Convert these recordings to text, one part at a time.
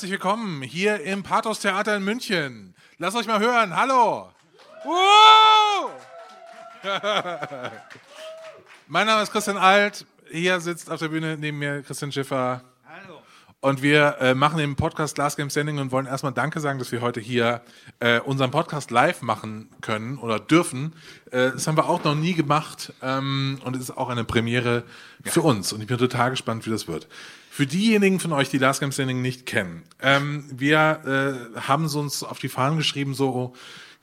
Herzlich willkommen hier im Pathos Theater in München. Lasst euch mal hören. Hallo. Wow! mein Name ist Christian Alt. Hier sitzt auf der Bühne neben mir Christian Schiffer. Und wir äh, machen den Podcast Last Game Standing und wollen erstmal Danke sagen, dass wir heute hier äh, unseren Podcast live machen können oder dürfen. Äh, das haben wir auch noch nie gemacht ähm, und es ist auch eine Premiere ja. für uns. Und ich bin total gespannt, wie das wird. Für diejenigen von euch, die Last Game Standing nicht kennen, ähm, wir äh, haben so uns auf die Fahnen geschrieben, so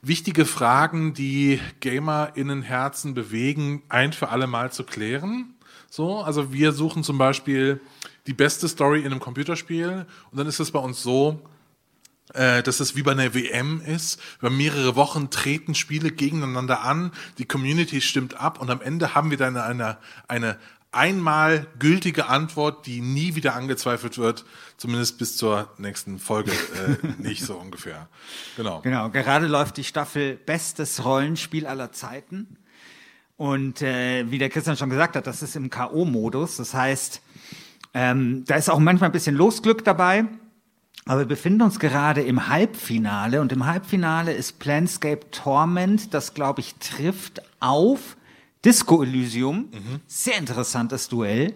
wichtige Fragen, die GamerInnen-Herzen bewegen, ein für alle Mal zu klären. So, also wir suchen zum Beispiel die beste Story in einem Computerspiel und dann ist es bei uns so, äh, dass es wie bei einer WM ist. Über mehrere Wochen treten Spiele gegeneinander an, die Community stimmt ab und am Ende haben wir dann eine, eine einmal gültige Antwort, die nie wieder angezweifelt wird, zumindest bis zur nächsten Folge äh, nicht so ungefähr. Genau. Genau, gerade läuft die Staffel Bestes Rollenspiel aller Zeiten. Und äh, wie der Christian schon gesagt hat, das ist im K.O.-Modus. Das heißt, ähm, da ist auch manchmal ein bisschen Losglück dabei. Aber wir befinden uns gerade im Halbfinale und im Halbfinale ist Planscape Torment, das glaube ich trifft auf Disco Elysium, mhm. sehr interessantes Duell.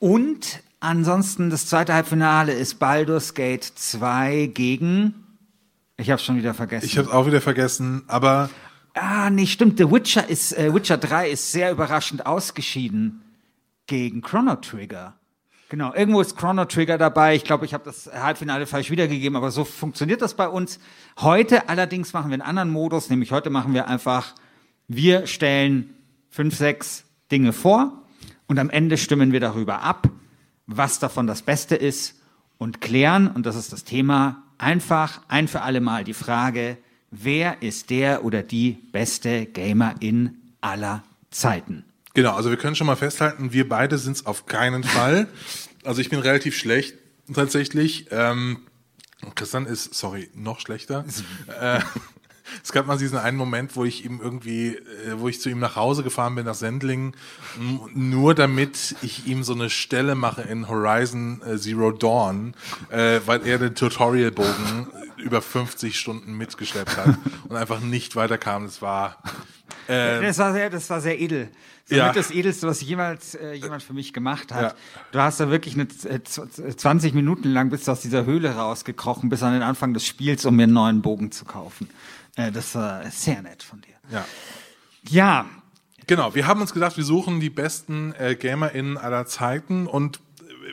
Und ansonsten das zweite Halbfinale ist Baldur's Gate 2 gegen. Ich habe schon wieder vergessen. Ich habe auch wieder vergessen, aber. Ah, nee, stimmt. The Witcher ist äh, Witcher 3 ist sehr überraschend ausgeschieden gegen Chrono Trigger. Genau, irgendwo ist Chrono Trigger dabei. Ich glaube, ich habe das Halbfinale falsch wiedergegeben, aber so funktioniert das bei uns. Heute allerdings machen wir einen anderen Modus, nämlich heute machen wir einfach, wir stellen fünf, sechs Dinge vor und am Ende stimmen wir darüber ab, was davon das Beste ist und klären, und das ist das Thema, einfach ein für alle Mal die Frage, wer ist der oder die beste Gamer in aller Zeiten? Genau, also wir können schon mal festhalten, wir beide sind es auf keinen Fall. Also ich bin relativ schlecht tatsächlich. Ähm, Christian ist, sorry, noch schlechter. äh, es gab mal diesen einen Moment, wo ich ihm irgendwie, äh, wo ich zu ihm nach Hause gefahren bin nach Sendling, nur damit ich ihm so eine Stelle mache in Horizon äh, Zero Dawn, äh, weil er den Tutorialbogen über 50 Stunden mitgeschleppt hat und einfach nicht weiterkam. Das war äh, das war sehr, das war sehr edel. Ja. das Edelste, was jemals äh, jemand für mich gemacht hat. Ja. Du hast da wirklich eine, äh, 20 Minuten lang bist du aus dieser Höhle rausgekrochen bis an den Anfang des Spiels, um mir einen neuen Bogen zu kaufen. Äh, das war sehr nett von dir. Ja. Ja. Genau, wir haben uns gedacht, wir suchen die besten äh, GamerInnen aller Zeiten und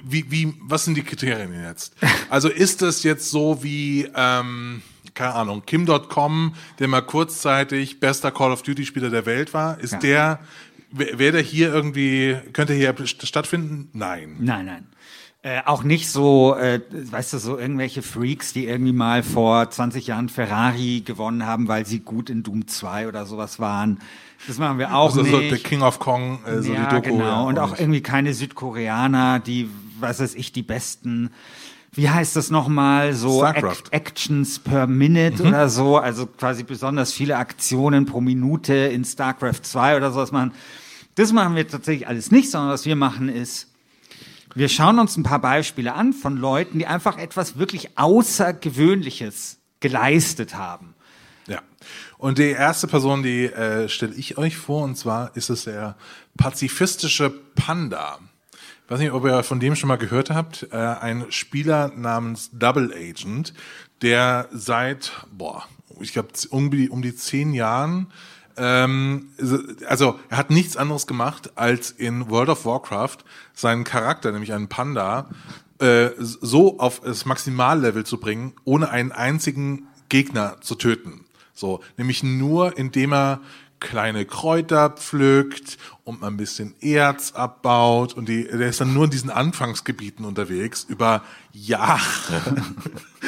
wie, wie, was sind die Kriterien jetzt? Also ist das jetzt so wie, ähm, keine Ahnung, Kim.com, der mal kurzzeitig bester Call of Duty Spieler der Welt war, ist ja. der, wäre der hier irgendwie, könnte hier stattfinden? Nein. Nein, nein. Äh, auch nicht so, äh, weißt du, so irgendwelche Freaks, die irgendwie mal vor 20 Jahren Ferrari gewonnen haben, weil sie gut in Doom 2 oder sowas waren. Das machen wir auch also nicht. So der King of Kong, äh, so ja, die Doku. Genau. Ja, und auch nicht. irgendwie keine Südkoreaner, die, was weiß ich, die besten wie heißt das nochmal, so Act Actions per Minute mhm. oder so, also quasi besonders viele Aktionen pro Minute in StarCraft 2 oder sowas machen. Das machen wir tatsächlich alles nicht, sondern was wir machen ist, wir schauen uns ein paar Beispiele an von Leuten, die einfach etwas wirklich Außergewöhnliches geleistet haben. Ja. Und die erste Person, die äh, stelle ich euch vor, und zwar ist es der pazifistische Panda. Weiß nicht, ob ihr von dem schon mal gehört habt. Äh, ein Spieler namens Double Agent, der seit, boah, ich glaube, um die, um die zehn Jahren ähm, also er hat nichts anderes gemacht, als in World of Warcraft seinen Charakter, nämlich einen Panda, äh, so auf das Maximallevel zu bringen, ohne einen einzigen Gegner zu töten. So, nämlich nur, indem er kleine Kräuter pflückt und ein bisschen Erz abbaut und die, der ist dann nur in diesen Anfangsgebieten unterwegs über Jahre.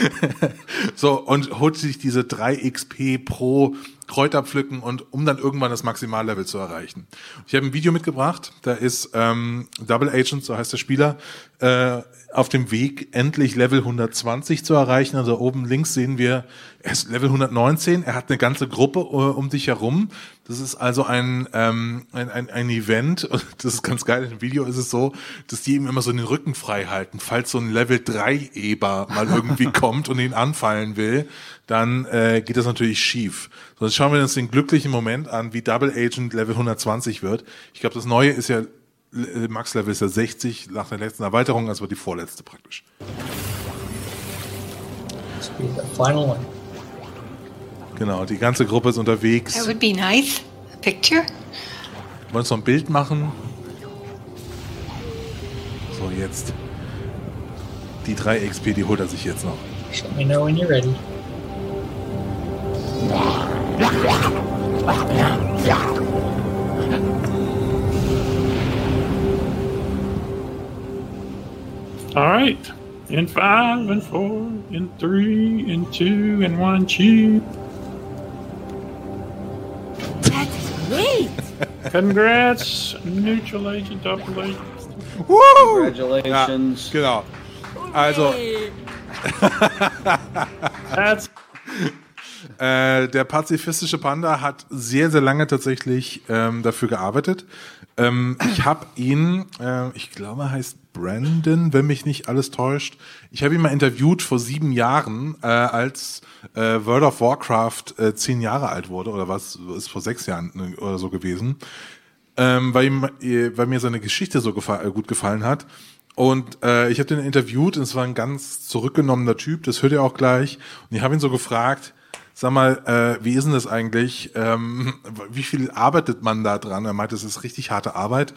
so, und holt sich diese 3 XP pro Kräuter pflücken und um dann irgendwann das Maximallevel zu erreichen. Ich habe ein Video mitgebracht, da ist ähm, Double Agent, so heißt der Spieler, äh, auf dem Weg, endlich Level 120 zu erreichen. Also oben links sehen wir, er ist Level 119, er hat eine ganze Gruppe uh, um dich herum. Das ist also ein, ähm, ein, ein, ein Event, das ist ganz geil, im Video ist es so, dass die ihm immer so den Rücken frei halten. Falls so ein Level 3 Eber mal irgendwie kommt und ihn anfallen will, dann äh, geht das natürlich schief. So, jetzt schauen wir uns den glücklichen Moment an, wie Double Agent Level 120 wird. Ich glaube, das Neue ist ja Max-Level ist ja 60 nach der letzten Erweiterung, also die vorletzte praktisch. Final one. Genau, die ganze Gruppe ist unterwegs. That would be nice. A picture. Wollen wir uns noch ein Bild machen? So, jetzt. Die 3 XP, die holt er sich jetzt noch. Let me know when you're ready. All right. In five and four, in three, and two, and one, cheap. That's great. Congrats, neutral agent, double agent. Woo! Congratulations. Ja, genau. Also, That's Äh, der pazifistische Panda hat sehr, sehr lange tatsächlich ähm, dafür gearbeitet. Ähm, ich habe ihn, äh, ich glaube, er heißt Brandon, wenn mich nicht alles täuscht. Ich habe ihn mal interviewt vor sieben Jahren, äh, als äh, World of Warcraft äh, zehn Jahre alt wurde, oder was, ist vor sechs Jahren äh, oder so gewesen. Ähm, weil, ihm, weil mir seine Geschichte so gefa gut gefallen hat. Und äh, ich habe den interviewt und es war ein ganz zurückgenommener Typ, das hört ihr auch gleich. Und ich habe ihn so gefragt, sag mal, äh, wie ist denn das eigentlich? Ähm, wie viel arbeitet man da dran? Er meinte, es ist richtig harte Arbeit.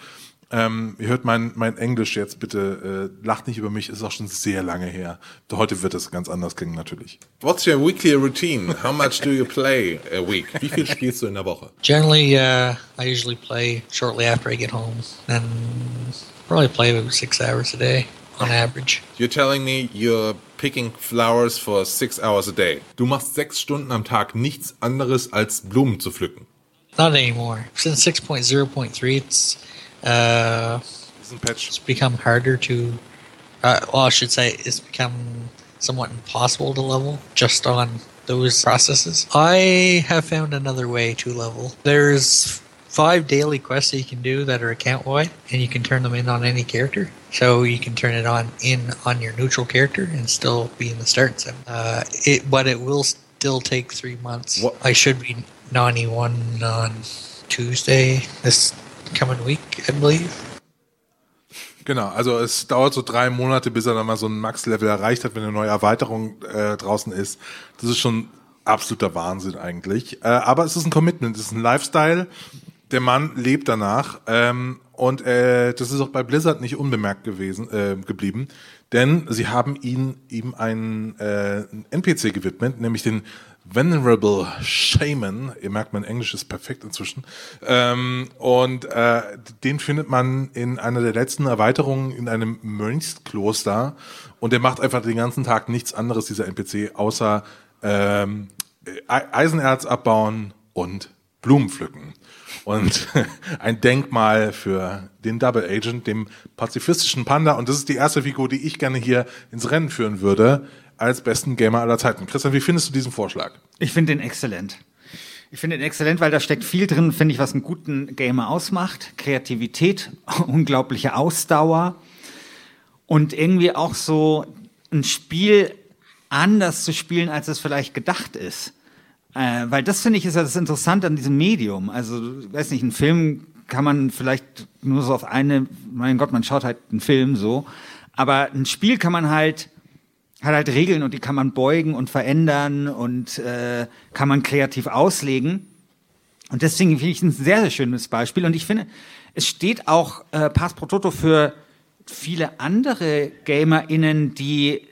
Ähm, ihr hört mein, mein Englisch jetzt bitte, äh, lacht nicht über mich, ist auch schon sehr lange her. Heute wird es ganz anders klingen natürlich. What's your weekly routine? How much do you play a week? Wie viel spielst du in der Woche? Generally, uh, I usually play shortly after I get home, and probably play about six hours a day on average. You're telling me you're picking flowers for six hours a day. Du machst sechs Stunden am Tag nichts anderes als Blumen zu pflücken. Not anymore. Since 6.0.3, it's uh, Das ist ein Patch. it's become harder to. Uh, well, I should say it's become somewhat impossible to level just on those processes. I have found another way to level. There's five daily quests that you can do that are account wide, and you can turn them in on any character. So you can turn it on in on your neutral character and still be in the start zone. Uh, it, but it will still take three months. What- I should be 91 on Tuesday this coming week, I believe. Genau, also es dauert so drei Monate, bis er dann mal so ein Max-Level erreicht hat, wenn eine neue Erweiterung äh, draußen ist. Das ist schon absoluter Wahnsinn eigentlich. Äh, aber es ist ein Commitment, es ist ein Lifestyle. Der Mann lebt danach. Ähm, und äh, das ist auch bei Blizzard nicht unbemerkt gewesen, äh, geblieben. Denn sie haben ihn ihm einen, äh, NPC gewidmet, nämlich den Venerable Shaman. Ihr merkt, mein Englisch ist perfekt inzwischen. Ähm, und äh, den findet man in einer der letzten Erweiterungen in einem Mönchskloster. Und der macht einfach den ganzen Tag nichts anderes, dieser NPC, außer ähm, Eisenerz abbauen und Blumen pflücken. Und ein Denkmal für den Double Agent, dem pazifistischen Panda. Und das ist die erste Figur, die ich gerne hier ins Rennen führen würde, als besten Gamer aller Zeiten. Christian, wie findest du diesen Vorschlag? Ich finde den exzellent. Ich finde den exzellent, weil da steckt viel drin, finde ich, was einen guten Gamer ausmacht. Kreativität, unglaubliche Ausdauer und irgendwie auch so ein Spiel anders zu spielen, als es vielleicht gedacht ist. Äh, weil das finde ich ist ja das Interessante an diesem Medium. Also, weiß nicht, ein Film kann man vielleicht nur so auf eine, mein Gott, man schaut halt einen Film so. Aber ein Spiel kann man halt hat halt Regeln und die kann man beugen und verändern und äh, kann man kreativ auslegen. Und deswegen finde ich ein sehr, sehr schönes Beispiel. Und ich finde, es steht auch äh, Pass pro Toto für viele andere GamerInnen, die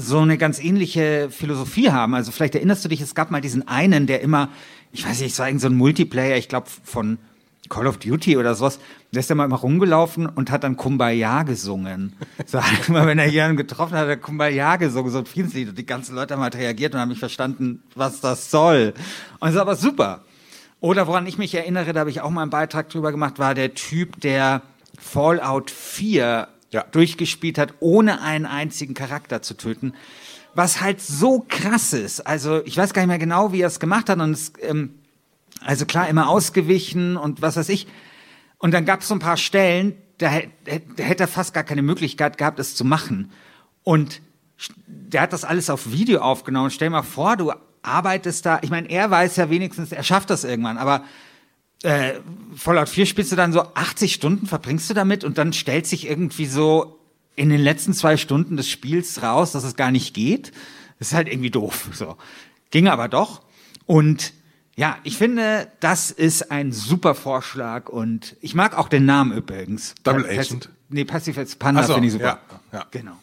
so eine ganz ähnliche Philosophie haben. Also vielleicht erinnerst du dich, es gab mal diesen einen, der immer, ich weiß nicht, es war irgend so ein Multiplayer, ich glaube von Call of Duty oder sowas, der ist dann mal immer rumgelaufen und hat dann Kumbaya gesungen. So, halt immer, wenn er jemanden getroffen hat, hat er Kumbaya gesungen, so ein Friedenslied. Und die ganzen Leute haben halt reagiert und haben nicht verstanden, was das soll. Und das ist aber super. Oder woran ich mich erinnere, da habe ich auch mal einen Beitrag drüber gemacht, war der Typ, der Fallout 4 Ja. durchgespielt hat, ohne einen einzigen Charakter zu töten. Was halt so krass ist. Also ich weiß gar nicht mehr genau, wie er es gemacht hat. Und es, ähm, also klar, immer ausgewichen und was weiß ich. Und dann gab es so ein paar Stellen, da, da hätte er fast gar keine Möglichkeit gehabt, es zu machen. Und der hat das alles auf Video aufgenommen. Stell mal vor, du arbeitest da. Ich meine, er weiß ja wenigstens, er schafft das irgendwann, aber äh, Fallout 4 spielst du dann so 80 Stunden, verbringst du damit und dann stellt sich irgendwie so in den letzten zwei Stunden des Spiels raus, dass es gar nicht geht. Das ist halt irgendwie doof. So. Ging aber doch. Und ja, ich finde, das ist ein super Vorschlag und ich mag auch den Namen übrigens. Double Pa- Agent? Nee, Passive als Panda so, finde ich super. ja, ja. Genau.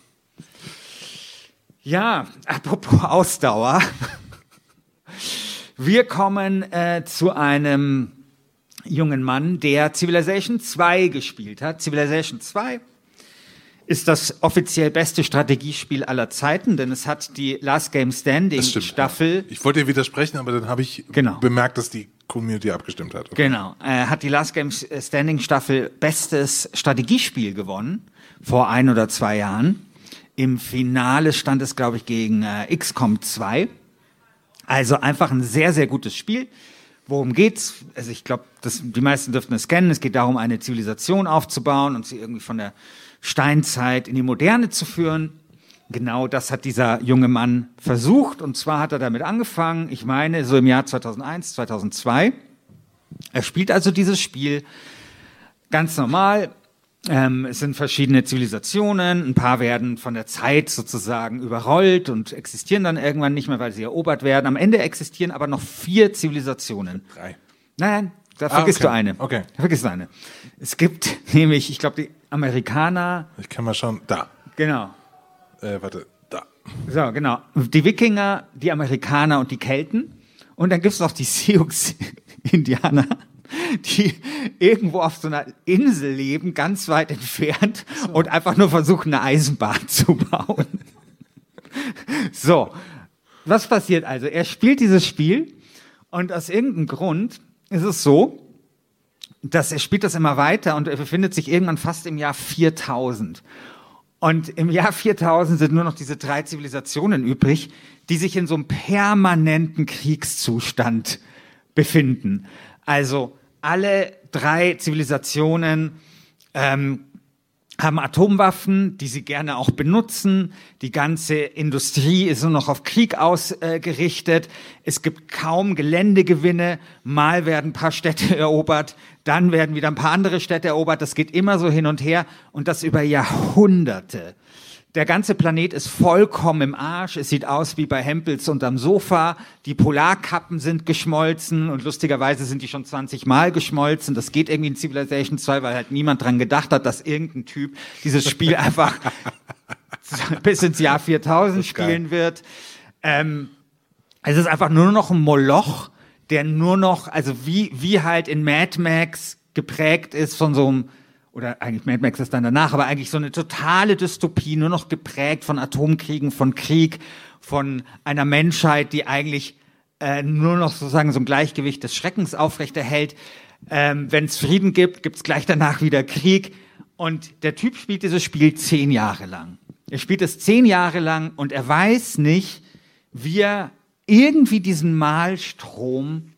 Ja, apropos Ausdauer. Wir kommen äh, zu einem jungen Mann, der Civilization 2 gespielt hat. Civilization 2 ist das offiziell beste Strategiespiel aller Zeiten, denn es hat die Last Game Standing stimmt. Staffel. Ja. Ich wollte dir widersprechen, aber dann habe ich Genau. bemerkt, dass die Community abgestimmt hat. Okay. Genau, äh, hat die Last Game Standing Staffel bestes Strategiespiel gewonnen vor ein oder zwei Jahren. Im Finale stand es, glaube ich, gegen äh, XCOM 2. Also einfach ein sehr, sehr gutes Spiel. Worum geht's? Also ich glaube, die meisten dürften es kennen. Es geht darum, eine Zivilisation aufzubauen und sie irgendwie von der Steinzeit in die Moderne zu führen. Genau das hat dieser junge Mann versucht. Und zwar hat er damit angefangen, ich meine, so im Jahr 2001, 2002. Er spielt also dieses Spiel ganz normal. Ähm, es sind verschiedene Zivilisationen. Ein paar werden von der Zeit sozusagen überrollt und existieren dann irgendwann nicht mehr, weil sie erobert werden. Am Ende existieren aber noch vier Zivilisationen. Drei. Nein, da Ah, vergisst okay. du eine. Okay. Da vergisst du eine. Es gibt nämlich, ich glaube, die Amerikaner, Ich kann mal schauen. Da. genau. Äh, warte. Da. So, genau. Die Wikinger, die Amerikaner und die Kelten. Und dann gibt's noch die Sioux-Indianer, die irgendwo auf so einer Insel leben, ganz weit entfernt und einfach nur versuchen, eine Eisenbahn zu bauen. So, was passiert also? Er spielt dieses Spiel und aus irgendeinem Grund ist es so, dass er spielt das immer weiter und er befindet sich irgendwann fast im Jahr 4000. Und im Jahr 4000 sind nur noch diese drei Zivilisationen übrig, die sich in so einem permanenten Kriegszustand befinden. Also alle drei Zivilisationen ähm, haben Atomwaffen, die sie gerne auch benutzen. Die ganze Industrie ist nur noch auf Krieg ausgerichtet. Es gibt kaum Geländegewinne. Mal werden ein paar Städte erobert, dann werden wieder ein paar andere Städte erobert. Das geht immer so hin und her und das über Jahrhunderte. Der ganze Planet ist vollkommen im Arsch. Es sieht aus wie bei Hempels unterm Sofa. Die Polarkappen sind geschmolzen und lustigerweise sind die schon 20 Mal geschmolzen. Das geht irgendwie in Civilization 2, weil halt niemand dran gedacht hat, dass irgendein Typ dieses Spiel einfach bis ins Jahr 4000 spielen wird. Ähm, es ist einfach nur noch ein Moloch, der nur noch, also wie, wie halt in Mad Max geprägt ist von so einem, oder eigentlich Mad Max ist dann danach, aber eigentlich so eine totale Dystopie, nur noch geprägt von Atomkriegen, von Krieg, von einer Menschheit, die eigentlich äh, nur noch sozusagen so ein Gleichgewicht des Schreckens aufrechterhält. Ähm, Wenn es Frieden gibt, gibt es gleich danach wieder Krieg. Und der Typ spielt dieses Spiel zehn Jahre lang. Er spielt es zehn Jahre lang und er weiß nicht, wie er irgendwie diesen Malstrom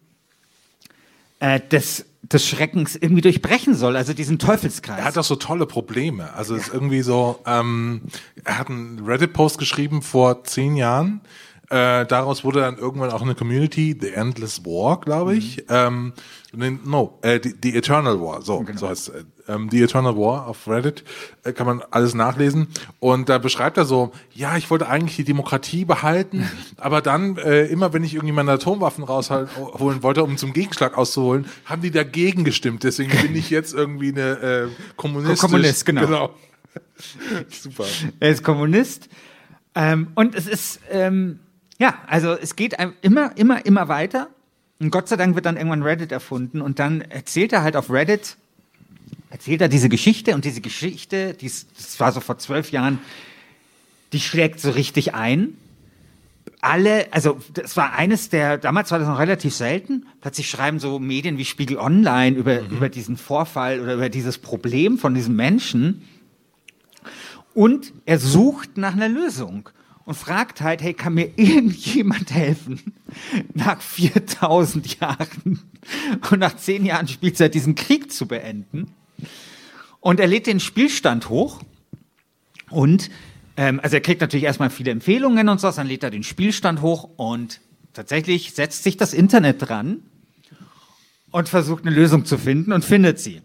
äh, des, des Schreckens irgendwie durchbrechen soll, also diesen Teufelskreis. Er hat doch so tolle Probleme. Also es ist irgendwie so, ähm, er hat einen Reddit-Post geschrieben vor zehn Jahren. Äh, daraus wurde dann irgendwann auch eine Community, The Endless War, glaube ich. Ähm, nee, no, äh, die, die Eternal War, so, so heißt es. Ähm, The Eternal War auf Reddit äh, kann man alles nachlesen. Und da beschreibt er so, ja, ich wollte eigentlich die Demokratie behalten, aber dann äh, immer, wenn ich irgendwie meine Atomwaffen rausholen wollte, um zum Gegenschlag auszuholen, haben die dagegen gestimmt. Deswegen bin ich jetzt irgendwie eine äh, Kommunist. Kommunist, genau. genau. Super. Er ist Kommunist. Ähm, und es ist, ähm, ja, also es geht immer, immer, immer weiter. Und Gott sei Dank wird dann irgendwann Reddit erfunden und dann erzählt er halt auf Reddit, erzählt er diese Geschichte und diese Geschichte, die ist, das war so vor zwölf Jahren, die schlägt so richtig ein. Alle, also das war eines der, damals war das noch relativ selten, plötzlich schreiben so Medien wie Spiegel Online über, über diesen Vorfall oder über dieses Problem von diesem Menschen. Und er sucht nach einer Lösung und fragt halt, hey, kann mir irgendjemand helfen? Nach 4000 Jahren und nach 10 Jahren Spielzeit diesen Krieg zu beenden. Und er lädt den Spielstand hoch und ähm, also er kriegt natürlich erstmal viele Empfehlungen und so, dann lädt er den Spielstand hoch und tatsächlich setzt sich das Internet dran und versucht eine Lösung zu finden und findet sie.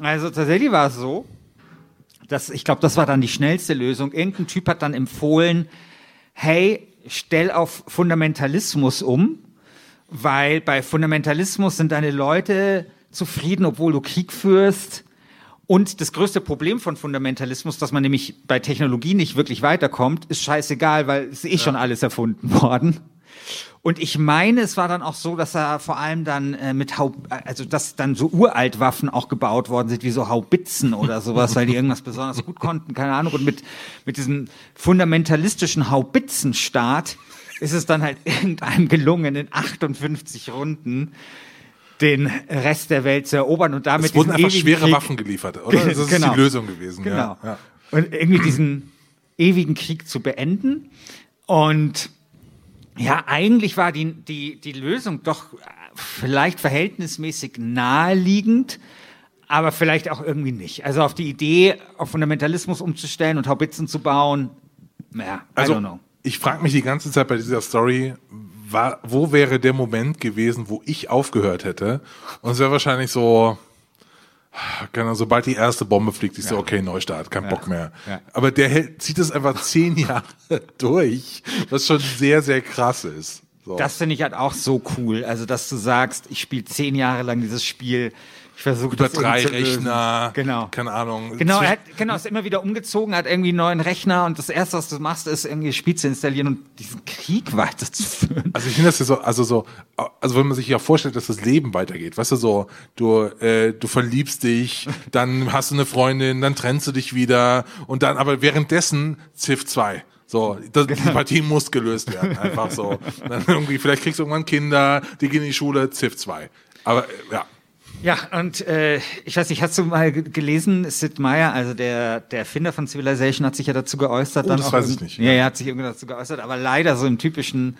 Also tatsächlich war es so, dass ich glaube, das war dann die schnellste Lösung. Irgendein Typ hat dann empfohlen, hey, stell auf Fundamentalismus um, weil bei Fundamentalismus sind deine Leute zufrieden, obwohl du Krieg führst. Und das größte Problem von Fundamentalismus, dass man nämlich bei Technologie nicht wirklich weiterkommt, ist scheißegal, weil es ist eh schon alles erfunden worden. Und ich meine, es war dann auch so, dass er vor allem dann äh, mit Hau also dass dann so Uraltwaffen auch gebaut worden sind, wie so Haubitzen oder sowas, weil die irgendwas besonders gut konnten, keine Ahnung. Und mit, mit diesem fundamentalistischen Haubitzenstaat ist es dann halt irgendeinem gelungen, in 58 Runden den Rest der Welt zu erobern und damit Es wurden einfach schwere Krieg- Waffen geliefert, oder? Das ist Genau. die Lösung gewesen. Genau. Ja. Und irgendwie diesen ewigen Krieg zu beenden. Und ja, eigentlich war die, die, die Lösung doch äh, vielleicht verhältnismäßig naheliegend, aber vielleicht auch irgendwie nicht. Also auf die Idee, auf Fundamentalismus umzustellen und Haubitzen zu bauen, naja, I Also, don't know. ich frage mich die ganze Zeit bei dieser Story, war, wo wäre der Moment gewesen, wo ich aufgehört hätte? Und es wäre wahrscheinlich so, Ahnung, sobald die erste Bombe fliegt, ich so, okay, Neustart, kein Bock mehr. Ja. Aber der hält, zieht es einfach zehn Jahre durch, was schon sehr, sehr krass ist. So. Das finde ich halt auch so cool. Also, dass du sagst, ich spiele zehn Jahre lang dieses Spiel, ich versuche über das drei. Rechner, Genau. keine Ahnung. Genau, er hat, genau, ist immer wieder umgezogen, hat irgendwie einen neuen Rechner und das erste, was du machst, ist irgendwie Spiel zu installieren und diesen Krieg weiterzuführen. Also ich finde das ja so, also so, also wenn man sich ja vorstellt, dass das Leben weitergeht, weißt du so, du, äh, du verliebst dich, dann hast du eine Freundin, dann trennst du dich wieder und dann, aber währenddessen Civ 2. So, das, die Partie muss gelöst werden, einfach so. Dann irgendwie, vielleicht kriegst du irgendwann Kinder, die gehen in die Schule, Civ 2. Aber äh, ja, Ja, und äh, ich weiß nicht, hast du mal ge- gelesen, Sid Meier, also der, der Erfinder von Civilization, hat sich ja dazu geäußert. Oh, dann das auch weiß ich nicht, Ja, ja. er hat sich irgendwie dazu geäußert, aber leider so im typischen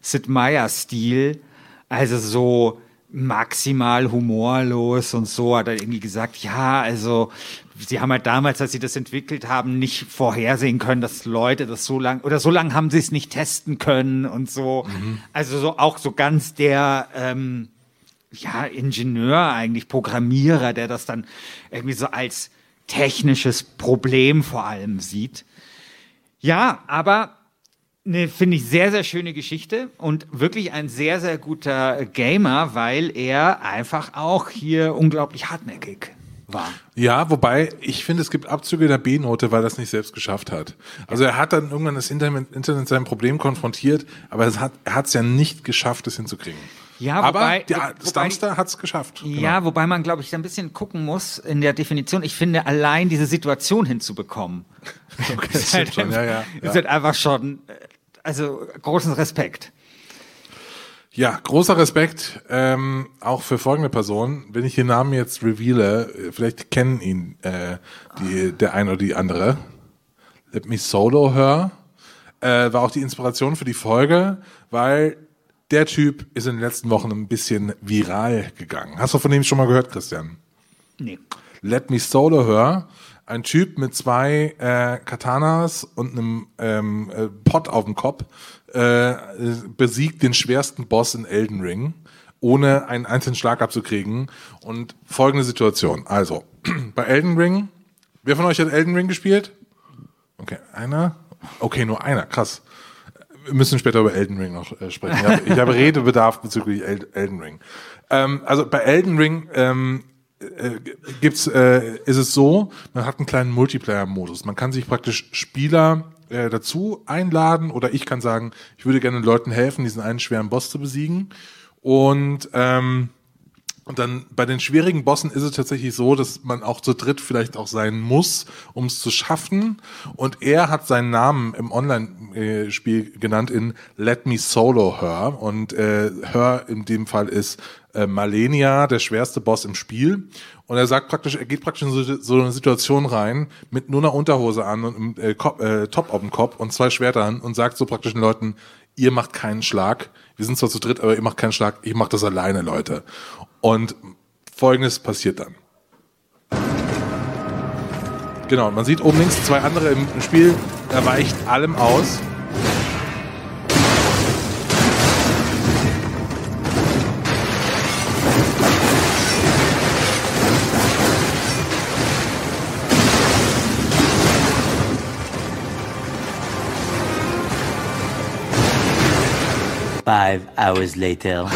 Sid Meier-Stil, also so maximal humorlos und so, hat er irgendwie gesagt, ja, also sie haben halt damals, als sie das entwickelt haben, nicht vorhersehen können, dass Leute das so lang oder so lange haben sie es nicht testen können und so. Mhm. Also so auch so ganz der ähm, ja, Ingenieur eigentlich, Programmierer, der das dann irgendwie so als technisches Problem vor allem sieht. Ja, aber eine, finde ich, sehr, sehr schöne Geschichte und wirklich ein sehr, sehr guter Gamer, weil er einfach auch hier unglaublich hartnäckig war. Ja, wobei ich finde, es gibt Abzüge der B-Note, weil er es nicht selbst geschafft hat. Also er hat dann irgendwann das Internet, Internet sein Problem konfrontiert, aber hat, er hat es ja nicht geschafft, es hinzukriegen. Ja, aber wobei- der Stamster hat es geschafft. Ja, wobei man, glaube ich, ein bisschen gucken muss in der Definition. Ich finde, allein diese Situation hinzubekommen, Okay, ist, halt schon, ja, ja, ist halt einfach schon, äh, also großen Respekt. Ja, großer Respekt ähm, auch für folgende Person. Wenn ich den Namen jetzt reveale, vielleicht kennen ihn äh, die, der ein oder die andere. Let Me Solo Her äh, war auch die Inspiration für die Folge, weil der Typ ist in den letzten Wochen ein bisschen viral gegangen. Hast du von dem schon mal gehört, Christian? Nee. Let Me Solo Her. Ein Typ mit zwei äh, Katanas und einem ähm, äh, Pot auf dem Kopf äh, besiegt den schwersten Boss in Elden Ring, ohne einen einzelnen Schlag abzukriegen. Und folgende Situation. Also, bei Elden Ring, wer von euch hat Elden Ring gespielt? Okay, einer? Okay, nur einer, krass. Wir müssen später über Elden Ring noch äh, sprechen. Ich habe, ich habe Redebedarf bezüglich El Elden Ring. Ähm, also bei Elden Ring ähm, äh, gibt's, äh, ist es so, man hat einen kleinen Multiplayer-Modus. Man kann sich praktisch Spieler äh, dazu einladen oder ich kann sagen, ich würde gerne Leuten helfen, diesen einen schweren Boss zu besiegen. Und ähm, und dann bei den schwierigen Bossen ist es tatsächlich so, dass man auch zu dritt vielleicht auch sein muss, um es zu schaffen. Und er hat seinen Namen im Online-Spiel genannt in Let Me Solo Her. Und äh, Her in dem Fall ist äh, Malenia, der schwerste Boss im Spiel. Und er sagt praktisch, er geht praktisch in so, so eine Situation rein mit nur einer Unterhose an und äh, Kopf, äh, Top auf dem Kopf und zwei Schwertern und sagt so praktisch den Leuten, ihr macht keinen Schlag. Wir sind zwar zu dritt, aber ihr macht keinen Schlag. Ich mach das alleine, Leute. Und folgendes passiert dann. Genau, man sieht oben links zwei andere im Spiel, er weicht allem aus. Five hours later.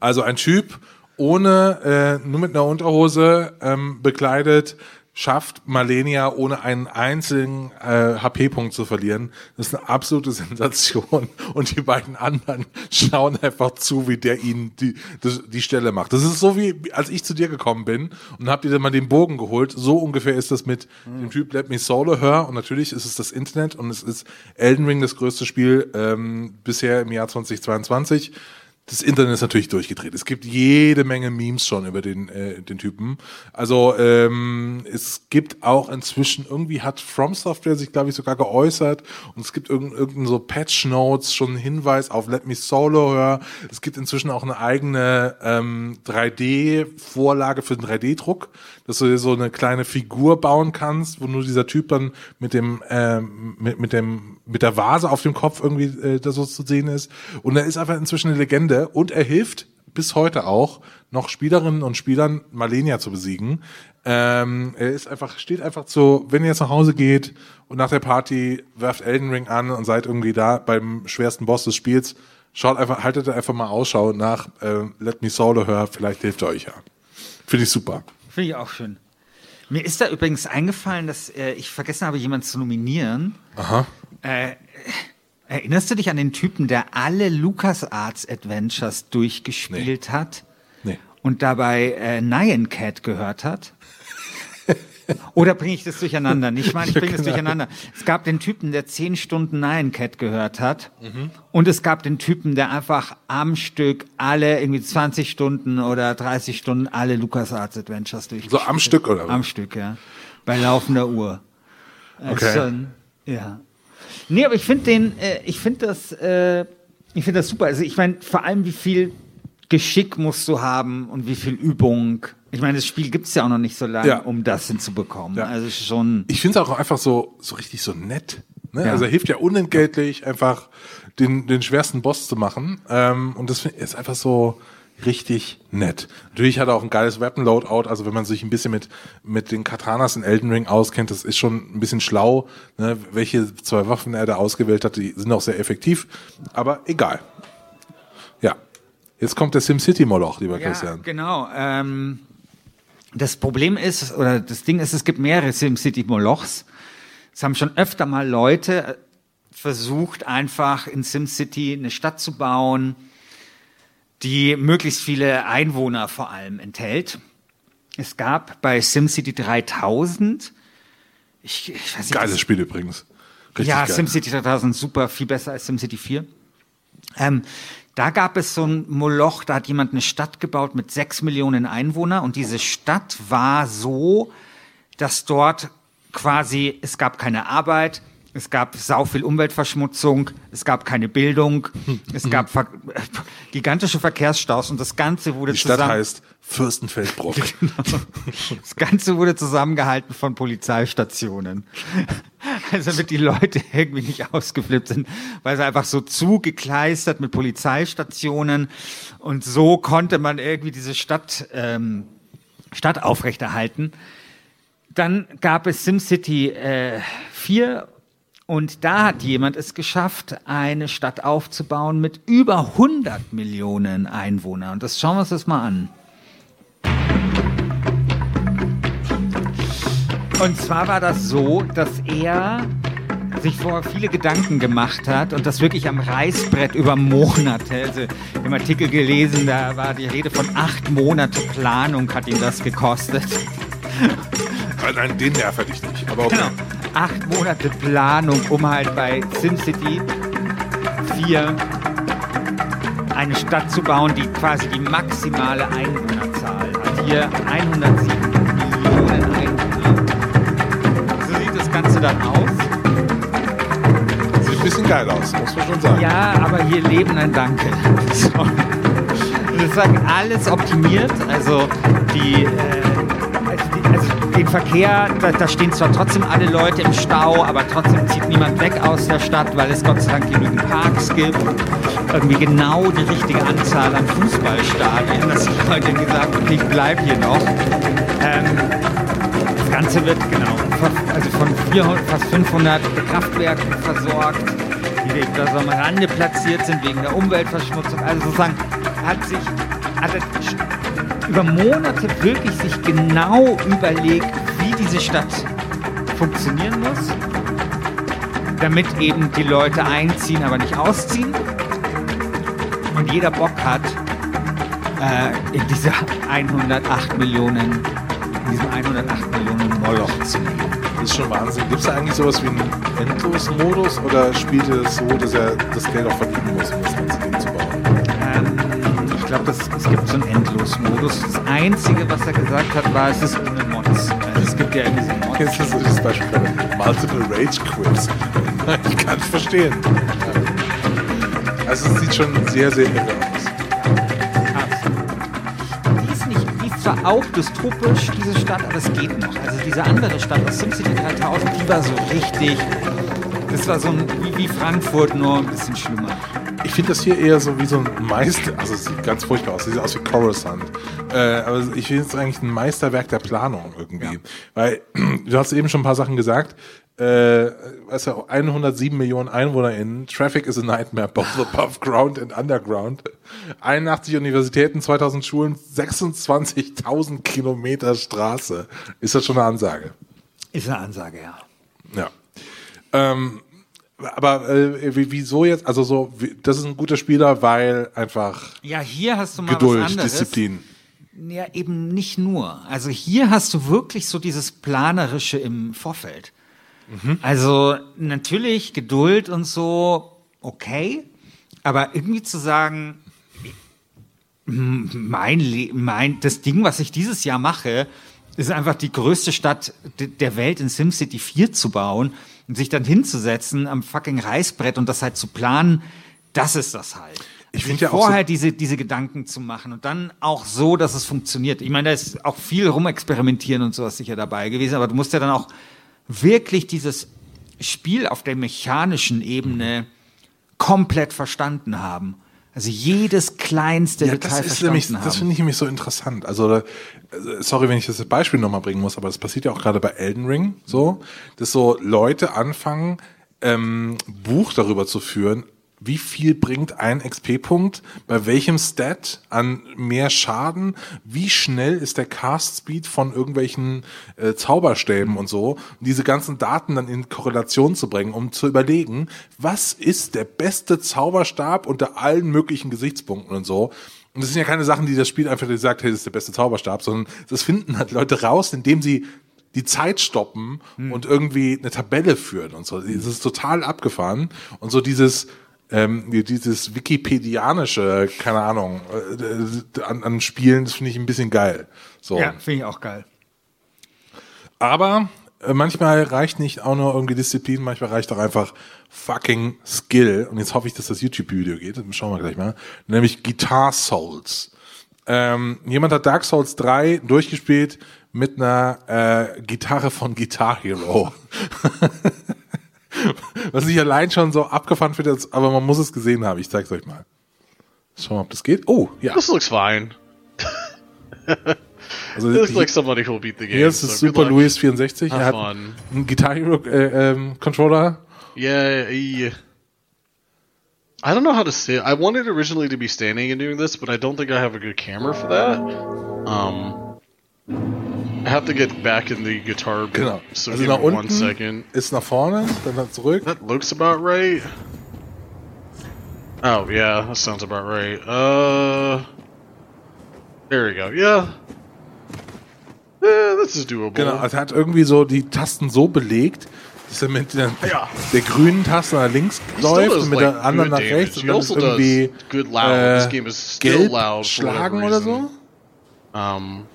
Also ein Typ ohne, äh, nur mit einer Unterhose ähm, bekleidet, schafft Malenia ohne einen einzigen äh, HP-Punkt zu verlieren. Das ist eine absolute Sensation. Und die beiden anderen schauen einfach zu, wie der ihnen die, die, die Stelle macht. Das ist so wie, als ich zu dir gekommen bin und hab dir dann mal den Bogen geholt. So ungefähr ist das mit dem Typ Let Me Solo Hör. Und natürlich ist es das Internet und es ist Elden Ring das größte Spiel ähm, bisher im Jahr 2022 das Internet ist natürlich durchgedreht. Es gibt jede Menge Memes schon über den, äh, den Typen. Also ähm, es gibt auch inzwischen, irgendwie hat From Software sich, glaube ich, sogar geäußert und es gibt irgendein, irgendein so Patch Notes, schon einen Hinweis auf Let Me Solo Hör. Es gibt inzwischen auch eine eigene ähm, 3D-Vorlage für den 3D-Druck, dass du dir so eine kleine Figur bauen kannst, wo nur dieser Typ dann mit dem, ähm, mit, mit dem, mit der Vase auf dem Kopf irgendwie äh, da so zu sehen ist. Und er ist einfach inzwischen eine Legende und er hilft bis heute auch noch Spielerinnen und Spielern Malenia zu besiegen. Ähm, er ist einfach, steht einfach so, wenn ihr jetzt nach Hause geht und nach der Party werft Elden Ring an und seid irgendwie da beim schwersten Boss des Spiels, schaut einfach, haltet einfach mal Ausschau nach äh, Let Me Solo Hör, vielleicht hilft er euch ja. Finde ich super. Finde ich auch schön. Mir ist da übrigens eingefallen, dass äh, ich vergessen habe, jemanden zu nominieren. Aha. Äh, erinnerst du dich an den Typen, der alle LucasArts Adventures durchgespielt hat Nee. und dabei äh, Nyan Cat gehört hat? Oder bringe ich das durcheinander? Ich meine, ich bringe das durcheinander. Es gab den Typen, der zehn Stunden Nyan Cat gehört hat. Und es gab den Typen, der einfach am Stück alle, irgendwie 20 Stunden oder 30 Stunden alle LucasArts Adventures durchgespielt So am Stück, oder was? Am Stück, ja. Bei laufender Uhr. Okay. Schon, ja. Nee, aber ich finde den, äh, ich finde das, äh, ich finde das super. Also ich meine, vor allem wie viel Geschick musst du haben und wie viel Übung. Ich meine, das Spiel gibt's ja auch noch nicht so lange, Ja. um das hinzubekommen. Ja. Also schon. Ich finde es auch einfach so, so richtig so nett. Ne? Ja. Also er hilft ja unentgeltlich, einfach den, den schwersten Boss zu machen. Ähm, und das ist einfach so richtig nett. Natürlich hat er auch ein geiles Weapon Loadout, also wenn man sich ein bisschen mit, mit den Katanas in Elden Ring auskennt, das ist schon ein bisschen schlau, ne? welche zwei Waffen er da ausgewählt hat, die sind auch sehr effektiv, aber egal. Ja. Jetzt kommt der SimCity-Moloch, lieber Ja, Christian. genau. Ähm, das Problem ist, oder das Ding ist, es gibt mehrere SimCity-Molochs. Es haben schon öfter mal Leute äh, versucht, einfach in SimCity eine Stadt zu bauen, die möglichst viele Einwohner vor allem enthält. Es gab bei SimCity 3000, ich, ich weiß nicht, Geiles das- Spiel übrigens. Richtig ja, geil. SimCity 3000 super, viel besser als SimCity 4. Ähm, da gab es so ein Moloch, da hat jemand eine Stadt gebaut mit sechs Millionen Einwohnern und diese Stadt war so, dass dort quasi, es gab keine Arbeit, es gab sau viel Umweltverschmutzung, es gab keine Bildung, es gab ver gigantische Verkehrsstaus und das Ganze wurde Die Stadt zusammen heißt Fürstenfeldbruck. das Ganze wurde zusammengehalten von Polizeistationen. Also damit die Leute irgendwie nicht ausgeflippt sind, weil sie einfach so zugekleistert mit Polizeistationen und so konnte man irgendwie diese Stadt, ähm, Stadt aufrechterhalten. Dann gab es SimCity äh, 4 und da hat jemand es geschafft, eine Stadt aufzubauen mit über 100 Millionen Einwohnern. Und das schauen wir uns das mal an. Und zwar war das so, dass er sich vorher viele Gedanken gemacht hat und das wirklich am Reißbrett über Monate. Also im Artikel gelesen, da war die Rede von acht Monate Planung hat ihn das gekostet. Nein, den nerv hätte ich nicht. Aber okay. Genau. Acht Monate Planung, um halt bei SimCity 4 eine Stadt zu bauen, die quasi die maximale Einwohnerzahl hat. Hier 107 Millionen Einwohner. So sieht das Ganze dann aus. Sieht ein bisschen geil aus, muss man schon sagen. Ja, aber hier leben ein Danke. So. Das ist halt alles optimiert. Also die, äh, den Verkehr, da, da stehen zwar trotzdem alle Leute im Stau, aber trotzdem zieht niemand weg aus der Stadt, weil es Gott sei Dank genügend Parks gibt. Irgendwie genau die richtige Anzahl an Fußballstadien, dass die Leute gesagt haben, ich bleib hier noch. Ähm, das Ganze wird genau also von 400, fast 500 Kraftwerken versorgt, die da so am Rande platziert sind wegen der Umweltverschmutzung. Also sozusagen hat sich hat über Monate wirklich sich genau überlegt, wie diese Stadt funktionieren muss, damit eben die Leute einziehen, aber nicht ausziehen. Und jeder Bock hat, äh, in dieser 108 Millionen, in diesem 108 Millionen Moloch zu leben. Das ist schon Wahnsinn. Gibt es da eigentlich sowas wie einen Endlosmodus oder spielt er das so, dass er das Geld auch verdienen muss, um das ganze Ding zu bauen? Ähm, ich glaube, es gibt so einen Endlosmodus. Das Einzige, was er gesagt hat, war, es ist ohne Mods. Also es gibt ja irgendwie so Mods. Jetzt ist das Beispiel Multiple Rage Quips. Ich kann es verstehen. Also es sieht schon sehr, sehr irre aus. Die ist, nicht, die ist zwar auch dystopisch, diese Stadt, aber es geht noch. Also diese andere Stadt aus SimCity 3000, die war so richtig. Das war so ein, wie Frankfurt, nur ein bisschen schlimmer. Ich finde das hier eher so wie so ein Meister, also es sieht ganz furchtbar aus, es sieht aus wie Coruscant. Äh, aber ich finde es eigentlich ein Meisterwerk der Planung irgendwie. Weil, du hast eben schon ein paar Sachen gesagt, äh, weißt du, 107 Millionen EinwohnerInnen, Traffic is a nightmare, both above ground and underground. 81 Universitäten, 2000 Schulen, 26.000 Kilometer Straße. Ist das schon eine Ansage? Ist eine Ansage, ja. Ja. Ähm, aber äh, wie- wieso jetzt? Also so, das ist ein guter Spieler, weil einfach Ja, hier hast du mal was Geduld, anderes. Disziplin. Ja, eben nicht nur. Also hier hast du wirklich so dieses Planerische im Vorfeld. Also natürlich Geduld und so, okay. Aber irgendwie zu sagen, mein, Le mein, das Ding, was ich dieses Jahr mache, ist einfach die größte Stadt de- der Welt in SimCity 4 zu bauen und sich dann hinzusetzen am fucking Reißbrett und das halt zu planen, das ist das halt. Ich Sich finde ja vorher so- diese, diese Gedanken zu machen und dann auch so, dass es funktioniert. Ich meine, da ist auch viel rumexperimentieren und sowas sicher dabei gewesen, aber du musst ja dann auch wirklich dieses Spiel auf der mechanischen Ebene komplett verstanden haben. Also jedes kleinste Ja, Detail das ist nämlich, haben. das finde ich nämlich so interessant. Also, äh, sorry, wenn ich das Beispiel nochmal bringen muss, aber das passiert ja auch gerade bei Elden Ring so, dass so Leute anfangen, ähm, Buch darüber zu führen, wie viel bringt ein XP-Punkt, bei welchem Stat an mehr Schaden, wie schnell ist der Cast-Speed von irgendwelchen äh, Zauberstäben und so, und diese ganzen Daten dann in Korrelation zu bringen, um zu überlegen, was ist der beste Zauberstab unter allen möglichen Gesichtspunkten und so. Und das sind ja keine Sachen, die das Spiel einfach sagt, hey, das ist der beste Zauberstab, sondern das finden halt Leute raus, indem sie die Zeit stoppen und irgendwie eine Tabelle führen und so. Das ist total abgefahren. Und so dieses, ähm, dieses Wikipedianische, keine Ahnung, äh, an, an Spielen, das finde ich ein bisschen geil. So. ja, finde ich auch geil. Aber äh, manchmal reicht nicht auch nur irgendwie Disziplin, manchmal reicht auch einfach fucking Skill. Und jetzt hoffe ich, dass das YouTube-Video geht. Schauen wir gleich mal. Nämlich Guitar Souls. Ähm, jemand hat Dark Souls 3 durchgespielt mit einer äh, Gitarre von Guitar Hero. Was ich allein schon so abgefahren finde, aber man muss es gesehen haben. Ich zeig's euch mal. Schauen wir mal, ob das geht. Oh, ja. This looks fine. Also, It looks like somebody who'll beat the game. hier ist das so Super. Louis 64. Have Er hat fun. einen Guitar Hero äh, ähm, Controller. Yeah, yeah. I don't know how to sit. I wanted originally to be standing and doing this, but I don't think I have a good camera for that. Um, I have to get back in the guitar bit. Genau. So also nach unten second. ist nach vorne, dann nach zurück. That looks about right. Oh yeah, that sounds about right. Uh, there we go. Yeah. Yeah, this is doable. Genau, also er hat irgendwie so die Tasten so belegt, dass er mit der, Ja. der grünen Taste nach links läuft und mit like, der anderen nach rechts und dann also ist irgendwie äh, This game is still gelb schlagen oder so. Um.